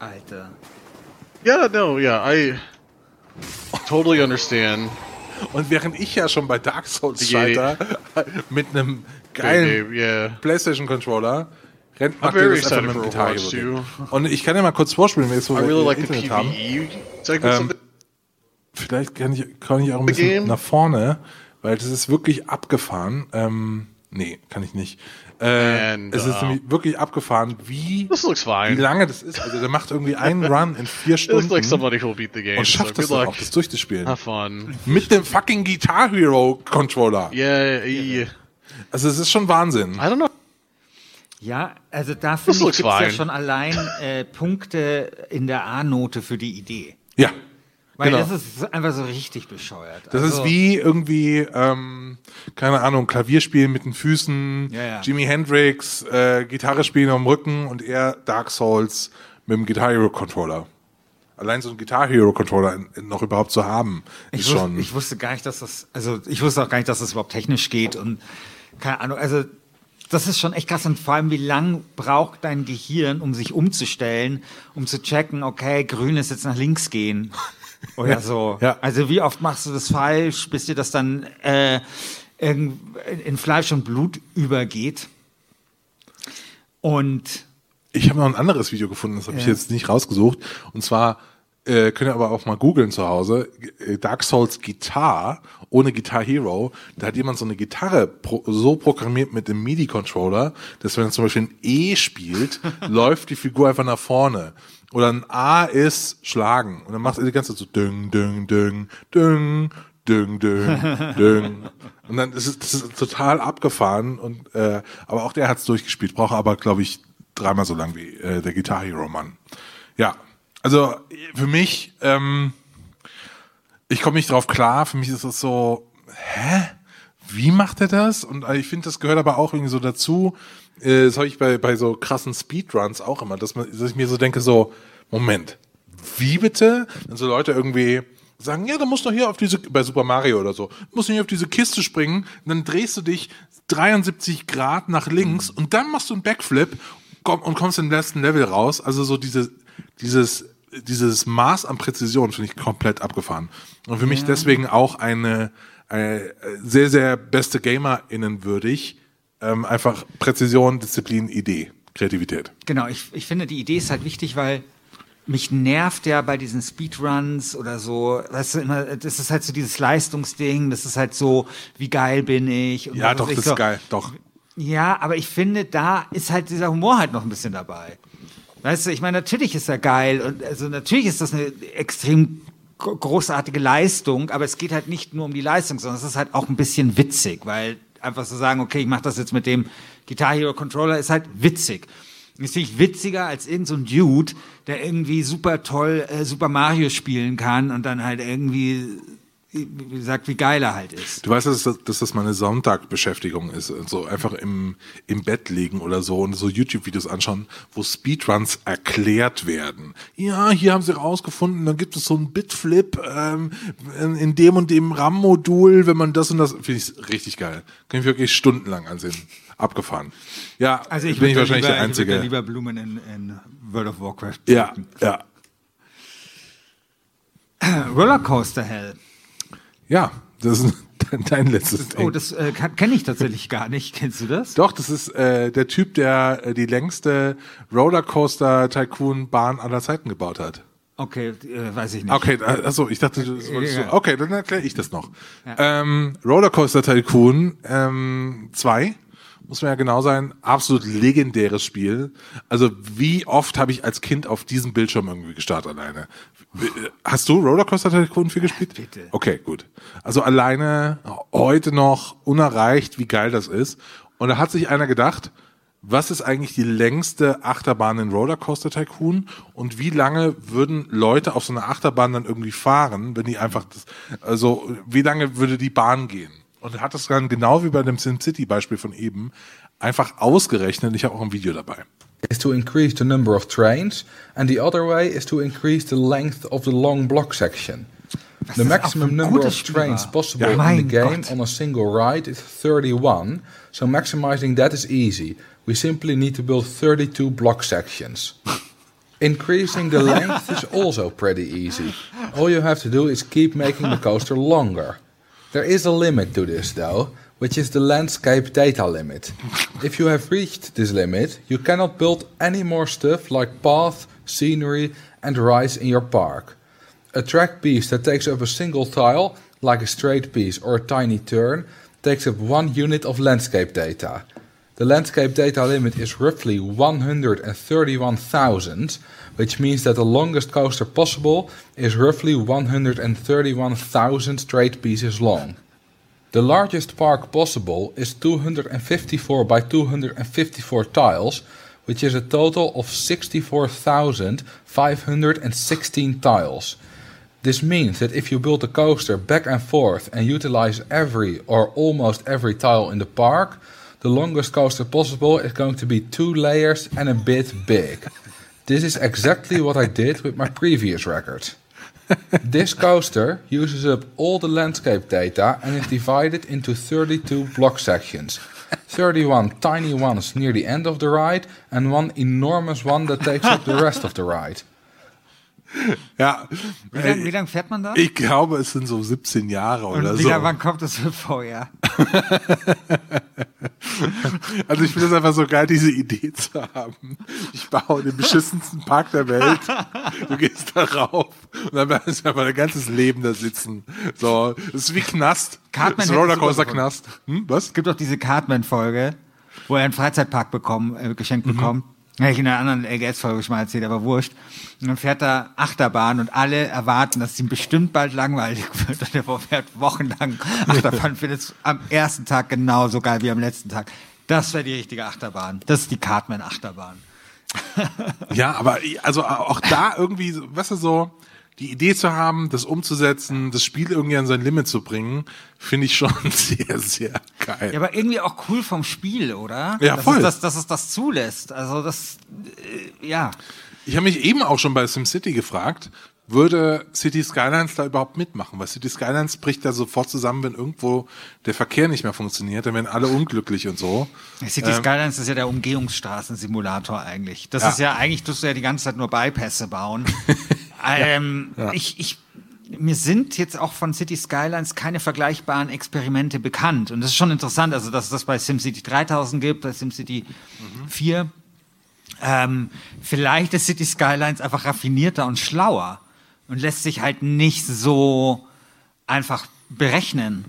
Alter. Yeah. No. Yeah. I totally understand. Und während ich ja schon bei Dark Souls scheiter mit einem geilen game. Yeah. PlayStation Controller, rennt macht ihr das einfach mit Ding. Und ich kann ja mal kurz vorspielen, jetzt wo I wir really like Internet haben. Ähm, Vielleicht kann ich, kann ich auch ein bisschen nach vorne, weil das ist wirklich abgefahren. Ähm, nee, kann ich nicht. Äh, And, es ist uh, nämlich wirklich abgefahren, wie, looks wie lange das ist. Also der macht irgendwie einen Run in vier like Stunden somebody who'll beat the game. und So schafft luck. auch, das durchzuspielen. Have fun. Mit dem fucking Guitar Hero Controller. Yeah. yeah. Also es ist schon Wahnsinn. I don't know. Ja, also da finde ich, looks gibt's ja schon allein äh, Punkte in der A-Note für die Idee. Ja. Weil Genau. das ist einfach so richtig bescheuert. Das also, ist wie irgendwie, ähm, keine Ahnung, Klavier spielen mit den Füßen, Ja, ja. Jimi Hendrix, äh, Gitarre spielen am Rücken und er Dark Souls mit dem Guitar Hero Controller. Allein so einen Guitar Hero Controller in- in- noch überhaupt zu haben, ist Ich, wus schon. ich wusste gar nicht, dass das, also ich wusste auch gar nicht, dass das überhaupt technisch geht und keine Ahnung, also das ist schon echt krass und vor allem, wie lang braucht dein Gehirn, um sich umzustellen, um zu checken, okay, grün ist jetzt nach links gehen oder so. Ja. Also wie oft machst du das falsch, bis dir das dann äh, in Fleisch und Blut übergeht. Und Ich habe noch ein anderes Video gefunden, das habe ich jetzt nicht rausgesucht. Und zwar äh, könnt ihr aber auch mal googeln zu Hause. äh, Dark Souls Guitar ohne Guitar Hero. Da hat jemand so eine Gitarre pro, so programmiert mit dem MIDI-Controller, dass wenn er zum Beispiel ein E spielt, läuft die Figur einfach nach vorne. Oder ein A ist schlagen. Und dann macht er die ganze Zeit so düng, düng, düng, düng, düng, düng, düng. Und dann ist es das ist total abgefahren. Und äh, aber auch der hat's durchgespielt. Braucht aber, glaube ich, dreimal so lang wie äh, der Guitar Hero Mann. Ja, also für mich, ähm, ich komme nicht drauf klar. Für mich ist es so, hä? Wie macht er das? Und äh, ich finde, das gehört aber auch irgendwie so dazu. Äh, das habe ich bei, bei so krassen Speedruns auch immer, dass, man, dass ich mir so denke, so, Moment, wie bitte? Wenn so Leute irgendwie sagen, ja, du musst doch hier auf diese, bei Super Mario oder so, du musst hier auf diese Kiste springen, dann drehst du dich 73 Grad nach links und dann machst du einen Backflip und kommst im letzten Level raus. Also so diese, dieses, dieses Maß an Präzision finde ich komplett abgefahren. Und für mich deswegen auch eine, äh, sehr, sehr beste GamerInnen würdig. Ähm, einfach Präzision, Disziplin, Idee, Kreativität. Genau, ich, ich finde, die Idee ist halt wichtig, weil mich nervt ja bei diesen Speedruns oder so, weißt du, immer, das ist halt so dieses Leistungsding, das ist halt so, wie geil bin ich. Und Ja, doch, das so. ist geil, doch. Ja, aber ich finde, da ist halt dieser Humor halt noch ein bisschen dabei. Weißt du, ich meine, natürlich ist er geil und also natürlich ist das eine extrem gro- großartige Leistung, aber es geht halt nicht nur um die Leistung, sondern es ist halt auch ein bisschen witzig, weil einfach zu sagen, okay, ich mache das jetzt mit dem Guitar Hero Controller, ist halt witzig. Ist natürlich witziger als irgendein so Dude, der irgendwie super toll äh, Super Mario spielen kann und dann halt irgendwie wie sagt, wie geil er halt ist. Du weißt, dass das, dass das meine Sonntagbeschäftigung ist. So einfach im, im Bett liegen oder so und so YouTube-Videos anschauen, wo Speedruns erklärt werden. Ja, hier haben sie rausgefunden, dann gibt es so einen Bitflip ähm, in, dem und dem RAM-Modul, wenn man das und das. Finde ich richtig geil. Kann ich wirklich stundenlang ansehen. Abgefahren. Ja, Also ich bin ich wahrscheinlich lieber, der Einzige. Ich würde lieber Blumen in, in World of Warcraft. ja, ja. Rollercoaster Hell. Ja, das ist dein, letztes Ding. Oh, das äh, kenne ich tatsächlich gar nicht. Kennst du das? Doch, das ist äh, der Typ, der äh, die längste Rollercoaster-Tycoon-Bahn aller Zeiten gebaut hat. Okay, äh, weiß ich nicht. Okay, achso, ich dachte, du- wolltest Ja. du. Okay, dann erkläre ich das noch. Ähm, Rollercoaster Tycoon ähm, 2, muss man ja genau sein, absolut legendäres Spiel. Also wie oft habe ich als Kind auf diesem Bildschirm irgendwie gestartet alleine? Äh, Hast du Rollercoaster Tycoon 4 gespielt? bitte. Okay, gut. Also alleine heute noch unerreicht, wie geil das ist. Und da hat sich einer gedacht, was ist eigentlich die längste Achterbahn in Rollercoaster Tycoon und wie lange würden Leute auf so einer Achterbahn dann irgendwie fahren, wenn die einfach das, also wie lange würde die Bahn gehen? Und hat das dann genau wie bei dem SimCity Beispiel von eben einfach ausgerechnet. Ich habe auch ein Video dabei. is to increase the number of trains, and the other way is to increase the length of the long block section. The ist maximum number of Spiel trains possible Ja. in the game Gott. on a single ride is 31, so maximizing that is easy. We simply need to build 32 block sections. Increasing the length is also pretty easy. All you have to do is keep making the coaster longer. There is a limit to this though, which is the landscape data limit. If you have reached this limit, you cannot build any more stuff like path, scenery, and rides in your park. A track piece that takes up a single tile, like a straight piece or a tiny turn, takes up one unit of landscape data. The landscape data limit is roughly 131,000, which means that the longest coaster possible is roughly 131,000 straight pieces long. The largest park possible is 254 by 254 tiles, which is a total of 64,516 tiles. This means that if you build a coaster back and forth and utilize every or almost every tile in the park, the longest coaster possible is going to be two layers and a bit big. This is exactly what I did with my previous record. This coaster uses up all the landscape data and is divided into 32 block sections. 31 tiny ones near the end of the ride and one enormous one that takes up the rest of the ride. Ja, Wie lange wie lang fährt man da? ich glaube, es sind so 17 Jahre oder Und wie so. lange, wann kommt das für vorher? Also ich finde es einfach so geil, diese Idee zu haben. Ich baue den beschissensten Park der Welt. Du gehst da rauf und dann bleibst du einfach dein ganzes Leben da sitzen. So, das ist wie Knast. Cartman das ist hätte Rollercoaster super Knast. Hm, was? Es gibt auch diese Cartman-Folge, wo er einen Freizeitpark bekommen, äh, geschenkt Mhm. bekommt. Hätte ich in einer anderen LGS-Folge schon mal erzählt, aber wurscht. Und dann fährt er Achterbahn und alle erwarten, dass es ihm bestimmt bald langweilig wird. Und er fährt wochenlang Achterbahn, findet es am ersten Tag genauso geil wie am letzten Tag. Das wäre die richtige Achterbahn. Das ist die Cartman-Achterbahn. Ja, aber also auch da irgendwie, weißt du, so die Idee zu haben, das umzusetzen, das Spiel irgendwie an sein Limit zu bringen, finde ich schon sehr, sehr geil. Ja, aber irgendwie auch cool vom Spiel, oder? Ja, dass voll. Es das, dass es das zulässt. Also das, äh, ja. Ich habe mich eben auch schon bei SimCity gefragt, würde City Skylines da überhaupt mitmachen? Weil City Skylines bricht ja sofort zusammen, wenn irgendwo der Verkehr nicht mehr funktioniert, dann werden alle unglücklich und so. City Skylines ist ja der Umgehungsstraßensimulator eigentlich. Das Ja. ist ja eigentlich, tust du ja die ganze Zeit nur Bypässe bauen. ähm, Ich, ich, mir sind jetzt auch von City Skylines keine vergleichbaren Experimente bekannt. Und das ist schon interessant, also dass es das bei SimCity 3000 gibt, bei SimCity 4. Ähm, vielleicht ist City Skylines einfach raffinierter und schlauer und lässt sich halt nicht so einfach berechnen.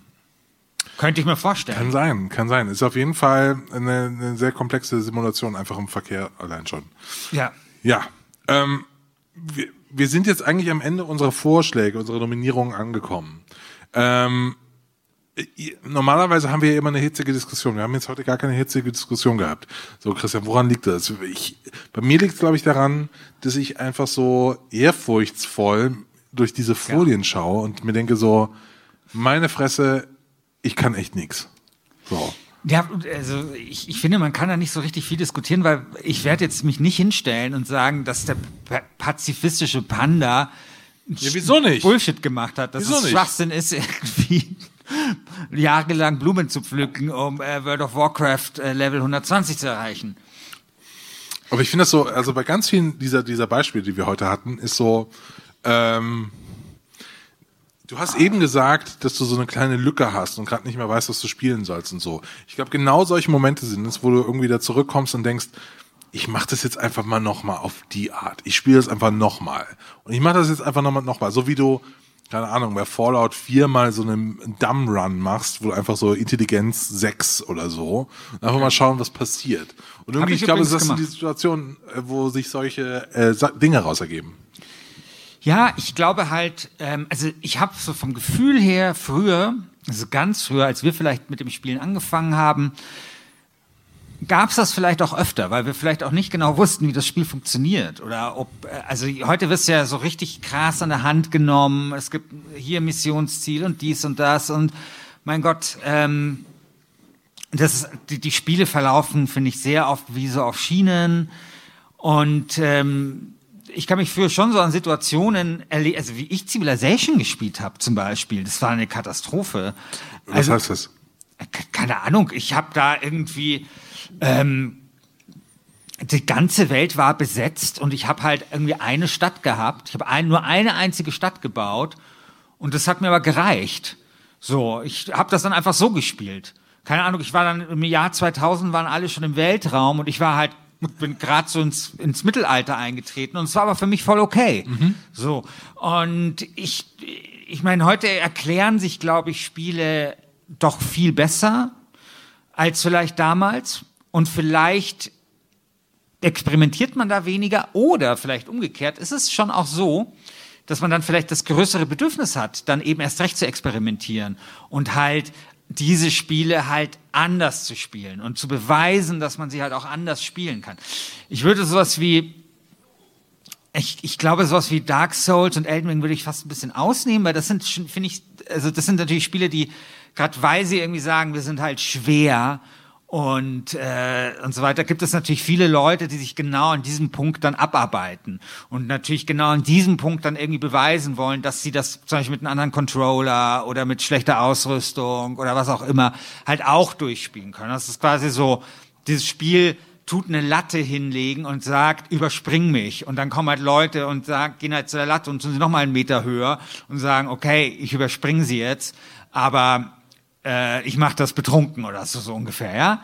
Könnte ich mir vorstellen. Kann sein, kann sein. Ist auf jeden Fall eine, eine sehr komplexe Simulation, einfach im Verkehr allein schon. ja. Ja, ähm, wir, wir sind jetzt eigentlich am Ende unserer Vorschläge, unserer Nominierungen angekommen. Ähm, normalerweise haben wir ja immer eine hitzige Diskussion. Wir haben jetzt heute gar keine hitzige Diskussion gehabt. So, Christian, woran liegt das? Ich, bei mir liegt es, glaube ich, daran, dass ich einfach so ehrfurchtsvoll durch diese Folien schaue und mir denke so, meine Fresse, ich kann echt nix. So. Ja, also ich, ich finde, man kann da nicht so richtig viel diskutieren, weil ich werde jetzt mich nicht hinstellen und sagen, dass der pa- pazifistische Panda Ja, wieso nicht? Bullshit gemacht hat, dass Wieso es nicht? Schwachsinn ist, irgendwie jahrelang Blumen zu pflücken, um äh, World of Warcraft äh, Level 120 zu erreichen. Aber ich finde das so, also bei ganz vielen dieser, dieser Beispiele, die wir heute hatten, ist so, ähm, du hast eben gesagt, dass du so eine kleine Lücke hast und gerade nicht mehr weißt, was du spielen sollst und so. Ich glaube, genau solche Momente sind es, wo du irgendwie da zurückkommst und denkst, ich mache das jetzt einfach mal nochmal auf die Art. Ich spiele das einfach nochmal. Und ich mache das jetzt einfach nochmal, nochmal. So wie du, keine Ahnung, bei Fallout 4 mal so einen Dumb Run machst, wo du einfach so Intelligenz 6 oder so, und einfach mal schauen, was passiert. Und irgendwie, ich ich, glaube, das sind die. Situationen, äh, wo sich solche äh, Dinge raus ergeben. Ja, ich glaube halt, ähm, also ich habe so vom Gefühl her früher, also ganz früher, als wir vielleicht mit dem Spielen angefangen haben, gab es das vielleicht auch öfter, weil wir vielleicht auch nicht genau wussten, wie das Spiel funktioniert. Oder ob, äh, also heute wirst du ja so richtig krass an der Hand genommen. Es gibt hier Missionsziel und dies und das und mein Gott, ähm, das die, die Spiele verlaufen, finde ich, sehr oft wie so auf Schienen. Und ähm, ich kann mich für schon so an Situationen erleben, also wie ich Civilization gespielt habe zum Beispiel, das war eine Katastrophe. Was Also- heißt das? keine Ahnung, ich habe da irgendwie ähm, die ganze Welt war besetzt und ich habe halt irgendwie eine Stadt gehabt. Ich habe ein, nur eine einzige Stadt gebaut und das hat mir aber gereicht. So, ich habe das dann einfach so gespielt. Keine Ahnung, ich war dann im Jahr 2000 waren alle schon im Weltraum und ich war halt bin gerade so ins, ins Mittelalter eingetreten und es war aber für mich voll okay. So und ich ich meine, heute erklären sich, glaube ich, Spiele doch viel besser als vielleicht damals. Und vielleicht experimentiert man da weniger oder vielleicht umgekehrt ist es schon auch so, dass man dann vielleicht das größere Bedürfnis hat, dann eben erst recht zu experimentieren und halt diese Spiele halt anders zu spielen und zu beweisen, dass man sie halt auch anders spielen kann. Ich würde sowas wie ich, ich glaube, sowas wie Dark Souls und Elden Ring würde ich fast ein bisschen ausnehmen, weil das sind, finde ich, also das sind natürlich Spiele, die gerade weil sie irgendwie sagen, wir sind halt schwer und äh, und so weiter, gibt es natürlich viele Leute, die sich genau an diesem Punkt dann abarbeiten und natürlich genau an diesem Punkt dann irgendwie beweisen wollen, dass sie das zum Beispiel mit einem anderen Controller oder mit schlechter Ausrüstung oder was auch immer halt auch durchspielen können. Das ist quasi so dieses Spiel tut eine Latte hinlegen und sagt, überspring mich. Und dann kommen halt Leute und sagen, gehen halt zu der Latte und tun sie noch mal einen Meter höher und sagen, okay, ich überspringe sie jetzt, aber äh, ich mache das betrunken oder so, so ungefähr, ja.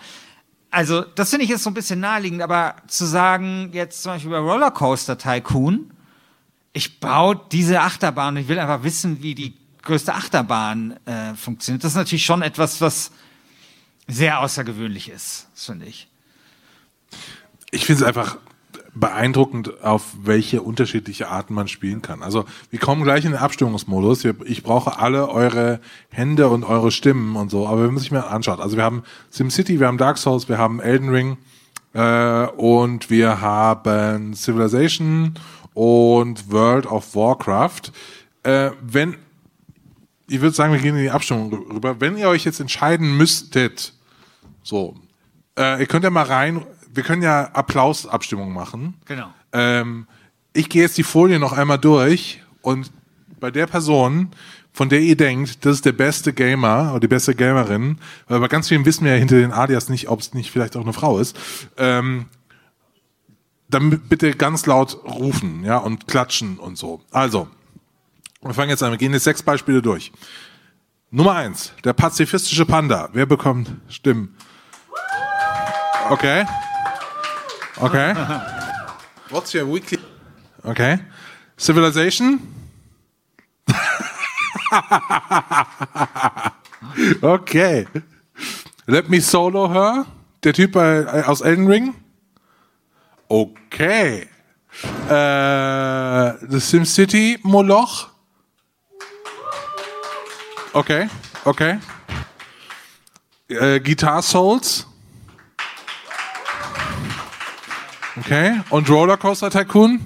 Also das finde ich jetzt so ein bisschen naheliegend, aber zu sagen, jetzt zum Beispiel bei Rollercoaster Tycoon, ich baue diese Achterbahn und ich will einfach wissen, wie die größte Achterbahn äh, funktioniert. Das ist natürlich schon etwas, was sehr außergewöhnlich ist, finde ich. Ich finde es einfach beeindruckend, auf welche unterschiedliche Arten man spielen kann. Also wir kommen gleich in den Abstimmungsmodus. Wir- Ich brauche alle eure Hände und eure Stimmen und so, aber wenn man sich mal anschaut. Also wir haben SimCity, wir haben Dark Souls, wir haben Elden Ring äh, und wir haben Civilization und World of Warcraft. Äh, wenn ich würde sagen, wir gehen in die Abstimmung rü- rüber. Wenn ihr euch jetzt entscheiden müsstet, so, äh, ihr könnt ja mal rein, wir können ja Applausabstimmung machen. Genau. Ähm, ich gehe jetzt die Folie noch einmal durch und bei der Person, von der ihr denkt, das ist der beste Gamer oder die beste Gamerin, weil bei ganz vielen wissen wir ja hinter den Alias nicht, ob es nicht vielleicht auch eine Frau ist, ähm, dann bitte ganz laut rufen, ja, und klatschen und so. Also, wir fangen jetzt an, wir gehen jetzt sechs Beispiele durch. Nummer eins, der pazifistische Panda. Wer bekommt Stimmen? Okay. Okay. What's your weekly? Okay. Civilization? okay. Let me solo her? Der Typ bei, äh, aus Elden Ring? Okay. Äh, The SimCity Moloch? Okay, okay. Äh, Guitar Souls? Okay. Und Rollercoaster Tycoon?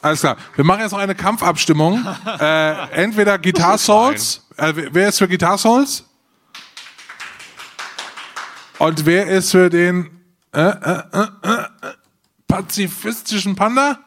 Alles klar. Wir machen jetzt noch eine Kampfabstimmung. äh, entweder Guitar Souls. Äh, wer- ist für Guitar Souls? Und wer ist für den äh, äh, äh, äh, pazifistischen Panda?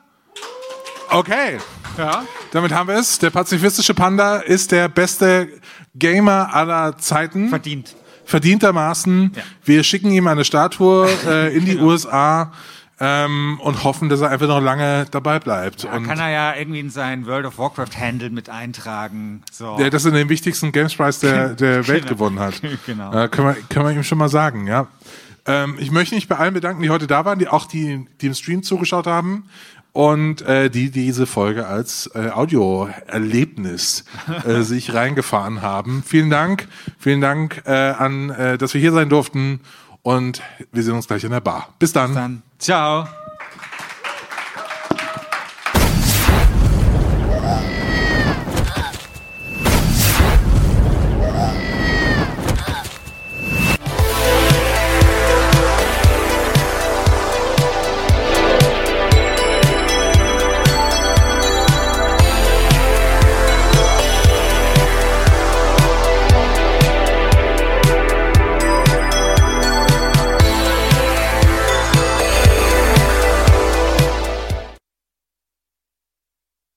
Okay. Ja. Damit haben wir es. Der pazifistische Panda ist der beste Gamer aller Zeiten. Verdient. Verdientermaßen. Ja. Wir schicken ihm eine Statue äh, in die USA ähm, und hoffen, dass er einfach noch lange dabei bleibt. Da und kann er ja irgendwie in seinen World of Warcraft Handle mit eintragen. So. der das in den wichtigsten Games Prize der, der Welt Genau. gewonnen hat. Genau. Äh, können, wir, können wir ihm schon mal sagen, ja. Ähm, ich möchte mich bei allen bedanken, die heute da waren, die auch die, die im Stream zugeschaut haben und äh, die diese Folge als äh, Audio-Erlebnis äh, sich reingefahren haben. Vielen Dank, vielen Dank äh, an, äh, dass wir hier sein durften und wir sehen uns gleich in der Bar. Bis dann. Dann ciao.